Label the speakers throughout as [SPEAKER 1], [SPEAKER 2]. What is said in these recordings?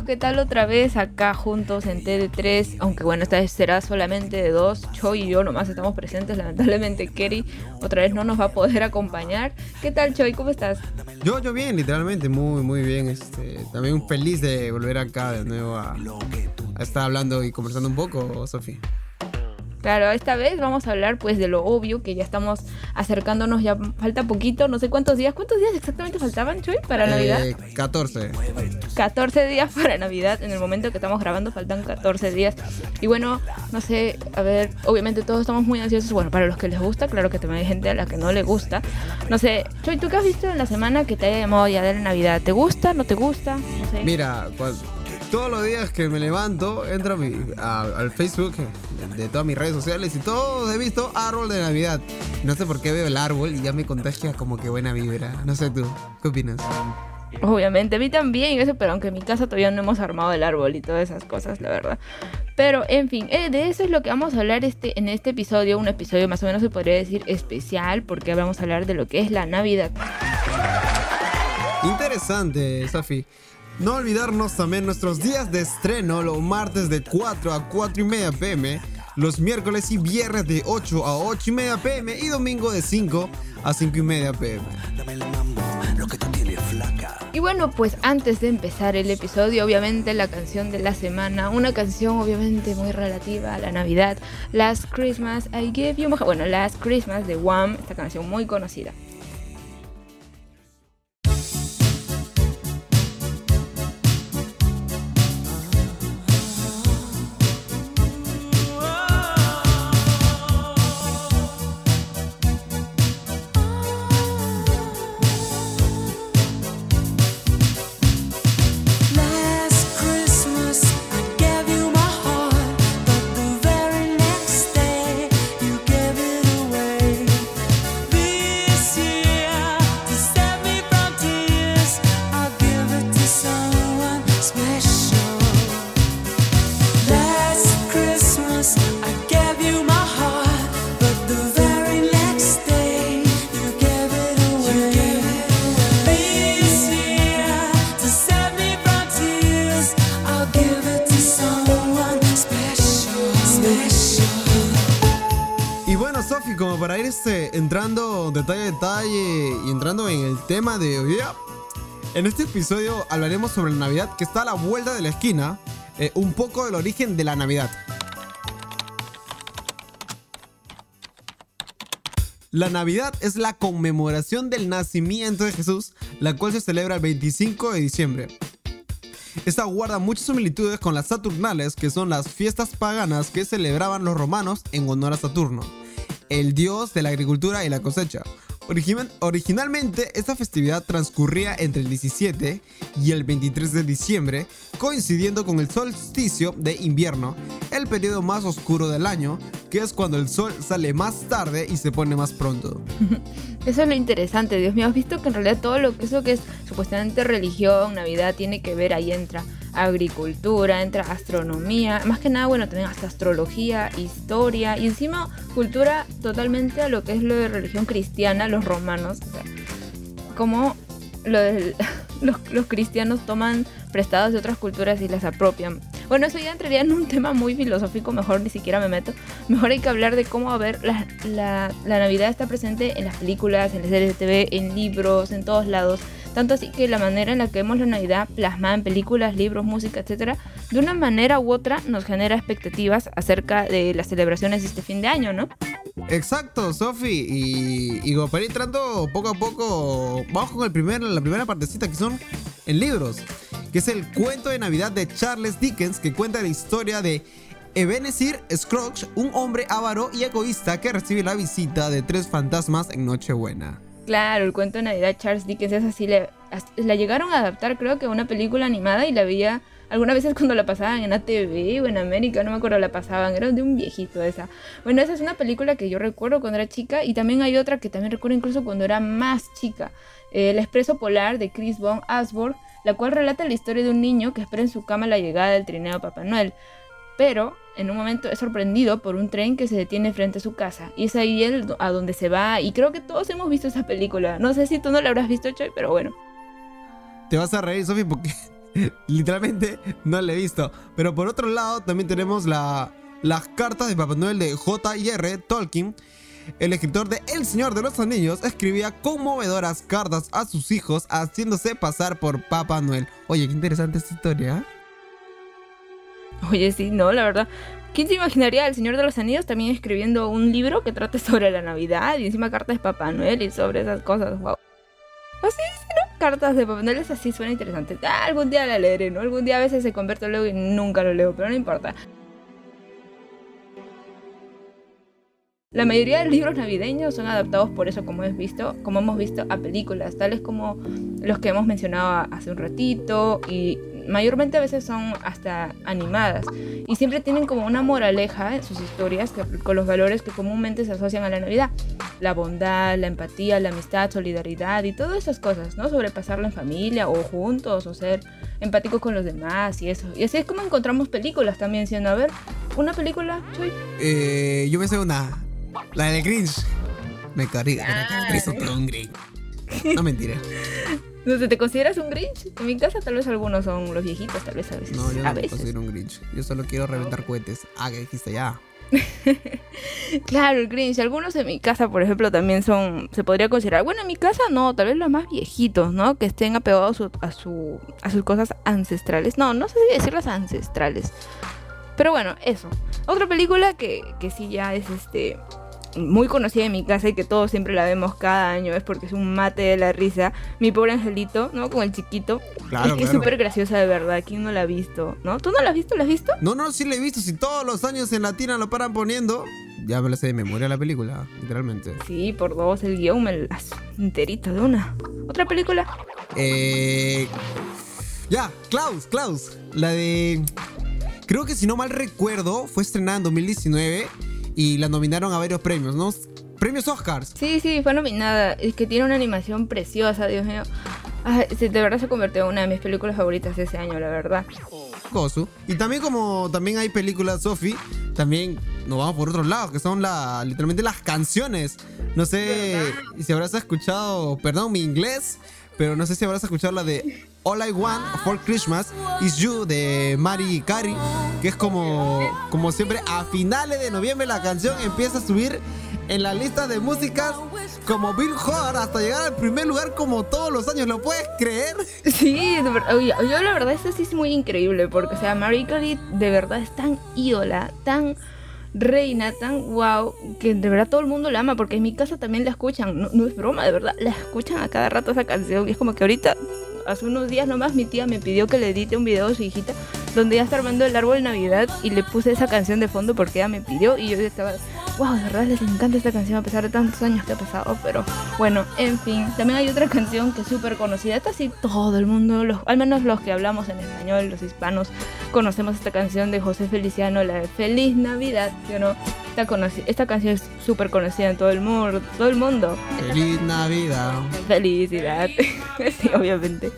[SPEAKER 1] ¿Qué tal otra vez acá juntos en TD3? Aunque bueno, esta vez será solamente de dos. Choi y yo nomás estamos presentes. Lamentablemente Kerry otra vez no nos va a poder acompañar. ¿Qué tal Choi? ¿Cómo estás?
[SPEAKER 2] Yo, yo bien, literalmente, muy, muy bien. Este, también feliz de volver acá de nuevo a, a estar hablando y conversando un poco, Sofía.
[SPEAKER 1] Claro, esta vez vamos a hablar pues de lo obvio, que ya estamos acercándonos, ya falta poquito, no sé cuántos días, ¿cuántos días exactamente faltaban, Chuy, para Navidad?
[SPEAKER 2] 14. Eh,
[SPEAKER 1] 14 días para Navidad, en el momento que estamos grabando faltan 14 días. Y bueno, no sé, a ver, obviamente todos estamos muy ansiosos, bueno, para los que les gusta, claro que también hay gente a la que no le gusta. No sé, Chuy, ¿tú qué has visto en la semana que te haya llamado ya de la Navidad? ¿Te gusta? ¿No te gusta? No sé.
[SPEAKER 2] Mira, todos los días que me levanto, entro al Facebook de, todas mis redes sociales y todos he visto árbol de Navidad. No sé por qué veo el árbol y ya me contagia como que buena vibra. No sé tú, ¿qué opinas?
[SPEAKER 1] Obviamente, a mí también, eso, pero aunque en mi casa todavía no hemos armado el árbol y todas esas cosas, la verdad. Pero, en fin, eh, de eso es lo que vamos a hablar este, en este episodio, un episodio más o menos se podría decir especial, porque vamos a hablar de lo que es la Navidad.
[SPEAKER 2] Interesante, Safi. No olvidarnos también nuestros días de estreno, los martes de 4 a 4 y media pm, los miércoles y viernes de 8 a 8 y media pm y domingo de 5 a 5 y media pm.
[SPEAKER 1] Y bueno, pues antes de empezar el episodio, obviamente la canción de la semana, una canción obviamente muy relativa a la Navidad, Last Christmas I Gave You, bueno, Last Christmas de Wham, esta canción muy conocida.
[SPEAKER 2] Detalle a detalle y entrando en el tema de hoy día, en este episodio hablaremos sobre la Navidad que está a la vuelta de la esquina, eh, un poco del origen de la Navidad. La Navidad es la conmemoración del nacimiento de Jesús, la cual se celebra el 25 de diciembre. Esta guarda muchas similitudes con las Saturnales, que son las fiestas paganas que celebraban los romanos en honor a Saturno el dios de la agricultura y la cosecha. originalmente, esta festividad transcurría entre el 17 y el 23 de diciembre, coincidiendo con el solsticio de invierno, el periodo más oscuro del año, que es cuando el sol sale más tarde y se pone más pronto.
[SPEAKER 1] Eso es lo interesante, Dios mío, has visto que en realidad todo lo que eso que es supuestamente religión, Navidad, tiene que ver, ahí entra agricultura, entra astronomía, más que nada, bueno, también hasta astrología, historia y encima cultura totalmente a lo que es lo de religión cristiana, los romanos, o sea, como lo los, los, cristianos toman prestados de otras culturas y las apropian. Bueno, eso ya entraría en un tema muy filosófico, mejor ni siquiera me meto. Mejor hay que hablar de cómo, a ver, la, la, la Navidad está presente en las películas, en las series de TV, en libros, en todos lados. Tanto así que la manera en la que vemos la Navidad plasmada en películas, libros, música, etcétera, de una manera u otra nos genera expectativas acerca de las celebraciones de este fin de año, ¿no?
[SPEAKER 2] Exacto, Sofi. Y, y para ir entrando poco a poco, vamos con el primer, la primera partecita que son en libros, que es el cuento de Navidad de Charles Dickens, que cuenta la historia de Ebenezer Scrooge, un hombre avaro y egoísta que recibe la visita de tres fantasmas en Nochebuena.
[SPEAKER 1] Claro, el cuento de Navidad Charles Dickens es así. Le, la llegaron a adaptar, creo que a una película animada y la veía algunas veces cuando la pasaban en ATV o en América, no me acuerdo, la pasaban, era de un viejito esa. Bueno, esa es una película que yo recuerdo cuando era chica y también hay otra que también recuerdo incluso cuando era más chica, El Expreso Polar de Chris von Asborg, la cual relata la historia de un niño que espera en su cama la llegada del trineo Papá Noel. Pero en un momento es sorprendido por un tren que se detiene frente a su casa. Y es ahí él a donde se va. Y creo que todos hemos visto esa película. No sé si tú no la habrás visto, Choy, pero bueno.
[SPEAKER 2] Te vas a reír, Sofi, porque literalmente no la he visto. Pero por otro lado, también tenemos la, las cartas de Papá Noel de J.R. Tolkien. El escritor de El Señor de los Anillos escribía conmovedoras cartas a sus hijos haciéndose pasar por Papá Noel. Oye, qué interesante esta historia. ¿eh?
[SPEAKER 1] Oye, sí, no, la verdad. ¿Quién se imaginaría al Señor de los Anillos también escribiendo un libro que trate sobre la Navidad y encima cartas de Papá Noel y sobre esas cosas? Wow. Así, sí, ¿no? Cartas de Papá Noel es así, suena interesante. Ah, algún día la leeré, ¿no? Algún día a veces se convierte luego y nunca lo leo, pero no importa. La mayoría de libros navideños son adaptados por eso, como hemos visto, como hemos visto a películas, tales como los que hemos mencionado hace un ratito y mayormente a veces son hasta animadas y siempre tienen como una moraleja en sus historias que, con los valores que comúnmente se asocian a la Navidad. La bondad, la empatía, la amistad, solidaridad y todas esas cosas, ¿no? Sobrepasarlo en familia o juntos o ser empáticos con los demás y eso. Y así es como encontramos películas también, siendo, a ver, una película, Choy.
[SPEAKER 2] Eh, yo me sé una, la del Grinch. Me carga, me Grinch. No mentira.
[SPEAKER 1] No sé, ¿te consideras un Grinch? En mi casa tal vez algunos son los viejitos, tal vez a veces.
[SPEAKER 2] No, yo
[SPEAKER 1] no
[SPEAKER 2] me considero un Grinch. Yo solo quiero reventar cohetes. Ah, que dijiste ya.
[SPEAKER 1] claro, el Grinch. Algunos en mi casa, por ejemplo, también son, se podría considerar. Bueno, en mi casa no, tal vez los más viejitos, ¿no? Que estén apegados a, su, a sus cosas ancestrales. No, no sé si decirlas ancestrales. Pero bueno, eso. Otra película que, que sí ya es este muy conocida en mi casa y que todos siempre la vemos cada año es porque es un mate de la risa. Mi pobre angelito, ¿no? Con el chiquito. Claro, es que es súper graciosa de verdad. ¿Quién no la ha visto? ¿No? ¿Tú no la has visto? ¿La has visto?
[SPEAKER 2] No, no, sí la he visto. Si todos los años en Latina lo paran poniendo, ya me la sé de memoria la película, literalmente.
[SPEAKER 1] Sí, por dos, el guion me las enterito de una. ¿Otra película?
[SPEAKER 2] Eh. Ya, Klaus, Klaus. La de. Creo que si no mal recuerdo, fue estrenada en 2019 y la nominaron a varios premios, ¿no? Premios Oscars.
[SPEAKER 1] Sí, sí, fue nominada. Es que tiene una animación preciosa, Dios mío. de verdad se convirtió en una de mis películas favoritas de ese año, la verdad.
[SPEAKER 2] Y también como también hay películas, Sophie, también nos vamos por otro lado, que son la, literalmente las canciones. No sé si habrás escuchado, perdón mi inglés, pero no sé si habrás escuchado la de All I Want for Christmas Is You de Mari Carey, que es como, como siempre a finales de noviembre la canción empieza a subir en la lista de músicas como Billboard hasta llegar al primer lugar como todos los años, ¿lo puedes creer?
[SPEAKER 1] Sí, yo la verdad esto sí es muy increíble porque o sea, Mari Carey de verdad es tan ídola, tan reina, tan wow, que de verdad todo el mundo la ama, porque en mi casa también la escuchan, no, no, es broma, de verdad, la escuchan a cada rato esa canción, y es como que ahorita hace unos días nomás mi tía me pidió que le edite un video de su hijita donde ella está armando el árbol de Navidad y le puse esa canción de fondo porque ella me pidió y yo estaba, wow, de verdad les encanta esta canción a pesar de tantos años que ha pasado, pero bueno, en fin, también hay otra canción que es súper conocida, esta sí todo el mundo, los, al menos los que hablamos en español, los hispanos, conocemos esta canción de José Feliciano, la de Feliz Navidad, ¿sí o no? Esta, esta canción es súper conocida en todo el mundo, todo el mundo.
[SPEAKER 2] Feliz Navidad.
[SPEAKER 1] Felicidad, sí, obviamente.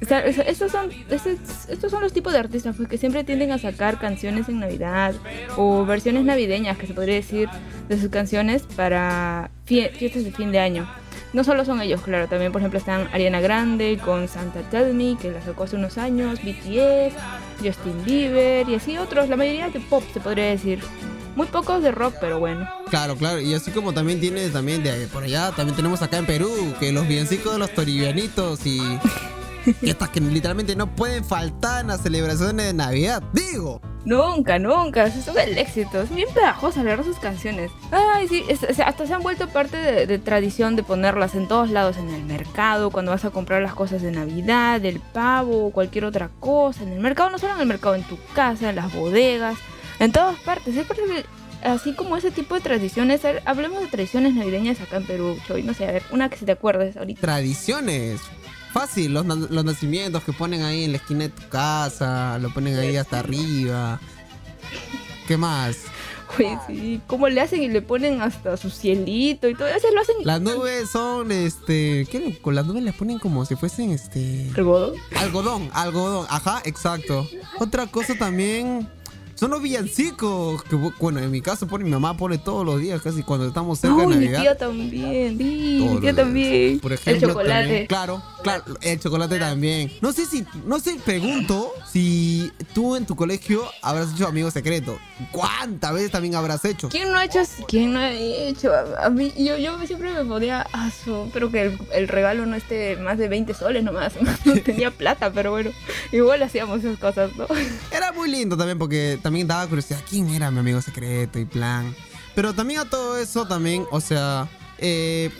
[SPEAKER 1] Estos, son, estos, son los tipos de artistas pues, que siempre tienden a sacar canciones en Navidad o versiones navideñas, que se podría decir, de sus canciones para fiestas de fin de año. No solo son ellos, claro, también por ejemplo están Ariana Grande con Santa Tell Me, que la sacó hace unos años, BTS, Justin Bieber y así otros, la mayoría de pop se podría decir. Muy pocos de rock, pero bueno.
[SPEAKER 2] Claro, claro. Y así como también tiene también de por allá, también tenemos acá en Perú, que los biencicos de los toribianitos y estas que literalmente no pueden faltar en las celebraciones de Navidad. Digo,
[SPEAKER 1] Nunca, nunca. Eso es el éxito. Es bien pegajosa, la verdad, sus canciones. Ay, sí, es- es- hasta se han vuelto parte de, de tradición de ponerlas en todos lados, en el mercado, cuando vas a comprar las cosas de Navidad, el pavo o cualquier otra cosa. En el mercado, no solo en el mercado, en tu casa, en las bodegas, en todas partes. Es parte de- así como ese tipo de tradiciones. Hablemos de tradiciones navideñas acá en Perú, Choy. No sé, a ver, una que se te acuerdes ahorita.
[SPEAKER 2] Tradiciones. Fácil, los, los nacimientos que ponen ahí en la esquina de tu casa, lo ponen ahí hasta arriba. ¿Qué más?
[SPEAKER 1] Sí. ¿Cómo le hacen y le ponen hasta su cielito y todo? Eso lo hacen
[SPEAKER 2] Las nubes son, este, ¿qué? Con las nubes les ponen como si fuesen, este,
[SPEAKER 1] algodón.
[SPEAKER 2] algodón, algodón. Ajá, exacto. Otra cosa también son los villancicos. Que, bueno, en mi caso pone mi mamá pone todos los días, casi cuando estamos cerca
[SPEAKER 1] Uy,
[SPEAKER 2] de
[SPEAKER 1] mi
[SPEAKER 2] Navidad.
[SPEAKER 1] tía también. Sí, mi
[SPEAKER 2] días.
[SPEAKER 1] también.
[SPEAKER 2] Por ejemplo,
[SPEAKER 1] el chocolate.
[SPEAKER 2] también- claro, claro, el chocolate también. No sé si, no sé, pregunto si tú en tu colegio habrás hecho amigos secretos. ¿Cuántas veces también habrás hecho?
[SPEAKER 1] ¿Quién no ha hecho? ¿Quién no ha hecho? A, mí, yo, yo siempre me ponía a su, pero que el, el regalo no esté más de 20 soles nomás. No tenía plata, pero bueno, igual hacíamos esas cosas, ¿no?
[SPEAKER 2] Era muy lindo también porque también daba curiosidad quién era mi amigo secreto y plan. Pero también a todo eso también, o sea, eh,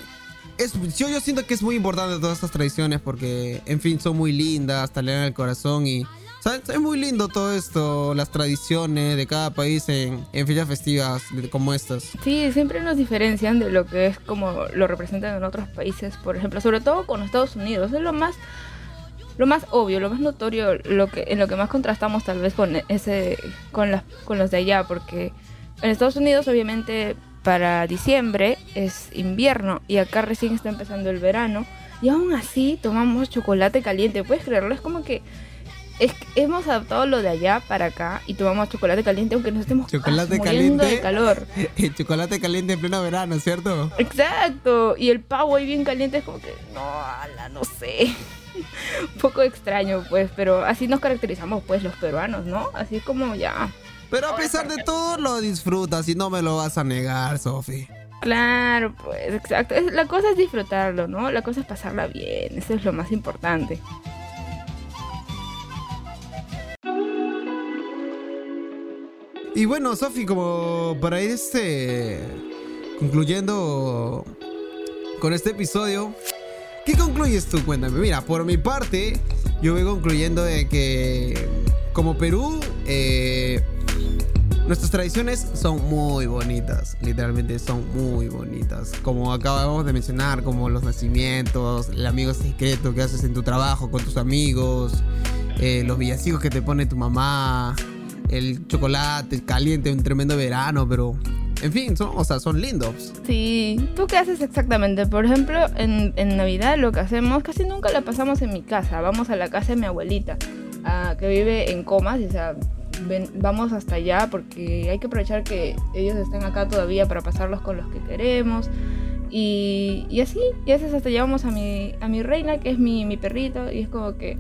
[SPEAKER 2] es, yo, yo siento que es muy importante todas estas tradiciones porque, en fin, son muy lindas, te alegran el corazón y... ¿sabes? Es muy lindo todo esto, las tradiciones de cada país en, en fechas festivas como estas.
[SPEAKER 1] Sí, siempre nos diferencian de lo que es como lo representan en otros países, por ejemplo, sobre todo con Estados Unidos. Es lo más lo más obvio, lo más notorio, lo que en lo que más contrastamos tal vez con ese con las con los de allá, porque en Estados Unidos obviamente para diciembre es invierno y acá recién está empezando el verano y aún así tomamos chocolate caliente, ¿puedes creerlo? Es como que es hemos adaptado lo de allá para acá y tomamos chocolate caliente aunque nos estemos
[SPEAKER 2] Chocolate
[SPEAKER 1] muriendo
[SPEAKER 2] caliente.
[SPEAKER 1] de calor.
[SPEAKER 2] El chocolate caliente en pleno verano, ¿cierto?
[SPEAKER 1] Exacto, y el pavo ahí bien caliente es como que, no, ala, no sé. Un poco extraño, pues, pero así nos caracterizamos, pues, los peruanos, ¿no? Así como ya.
[SPEAKER 2] Pero a pesar de todo lo disfrutas y no me lo vas a negar, Sofi.
[SPEAKER 1] Claro, pues, exacto. La cosa es disfrutarlo, ¿no? La cosa es pasarla bien, eso es lo más importante.
[SPEAKER 2] Y bueno, Sofi, como para ir este concluyendo con este episodio, ¿qué concluyes tú? Cuéntame. Mira, por mi parte, yo voy concluyendo de que como Perú, eh, nuestras tradiciones son muy bonitas. Literalmente son muy bonitas. Como acabamos de mencionar, como los nacimientos, el amigo secreto que haces en tu trabajo con tus amigos, eh, los villancicos que te pone tu mamá, el chocolate caliente, un tremendo verano, pero en fin, son, o sea, son lindos.
[SPEAKER 1] Sí, ¿tú qué haces exactamente? Por ejemplo, en, Navidad lo que hacemos, casi nunca la pasamos en mi casa. Vamos a la casa de mi abuelita, ah, que vive en Comas, o sea, vamos hasta allá porque hay que aprovechar que ellos estén acá todavía para pasarlos con los que queremos. Y, así, y a veces hasta llevamos a mi, a mi reina, que es mi, perrito, y es como que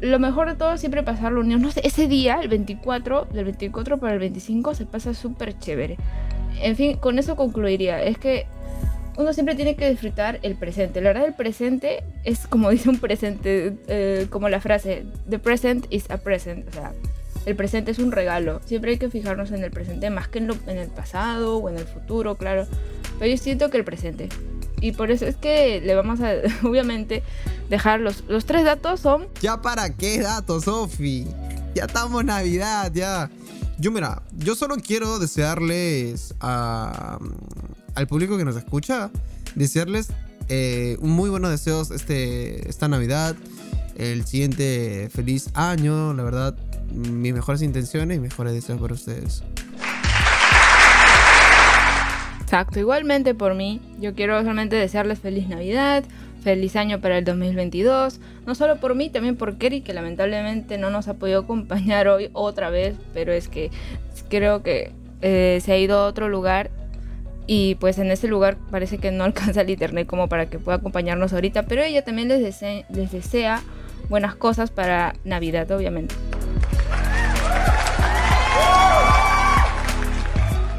[SPEAKER 1] lo mejor de todo es siempre pasarlo unidos. No sé, ese día, el 24, del 24 para el 25, se pasa súper chévere. En fin, con eso concluiría. Es que uno siempre tiene que disfrutar el presente. La verdad, el presente es como dice un presente, eh, como la frase, the present is a present. O sea, el presente es un regalo. Siempre hay que fijarnos en el presente, más que en, lo, en el pasado o en el futuro, claro. Pero yo siento que el presente. Y por eso es que le vamos a, obviamente, dejar los, los tres datos son
[SPEAKER 2] ¿Ya para qué datos, Sofi? Ya estamos Navidad, ya. Yo, mira, yo solo quiero desearles al público que nos escucha, desearles eh, muy buenos deseos este, esta Navidad, el siguiente feliz año, la verdad, mis mejores intenciones y mejores deseos para ustedes.
[SPEAKER 1] Exacto, igualmente por mí, yo quiero solamente desearles feliz Navidad, feliz año para el 2022, no solo por mí, también por Kerry, que lamentablemente no nos ha podido acompañar hoy otra vez, pero es que creo que eh, se ha ido a otro lugar y pues en ese lugar parece que no alcanza el internet como para que pueda acompañarnos ahorita, pero ella también les, dese- les desea buenas cosas para Navidad, obviamente.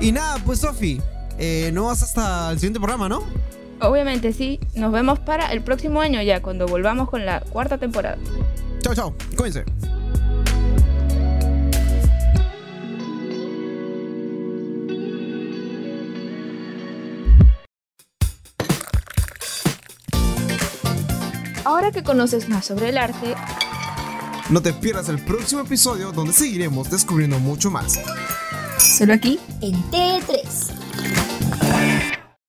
[SPEAKER 2] Y nada, pues Sofi, eh, no vas hasta el siguiente programa, ¿no?
[SPEAKER 1] Obviamente sí, nos vemos para el próximo año ya, cuando volvamos con la cuarta temporada.
[SPEAKER 2] Chao, chao, cuídense.
[SPEAKER 1] Ahora que conoces más sobre el arte,
[SPEAKER 2] no te pierdas el próximo episodio donde seguiremos descubriendo mucho más.
[SPEAKER 3] Solo aquí
[SPEAKER 4] en T3.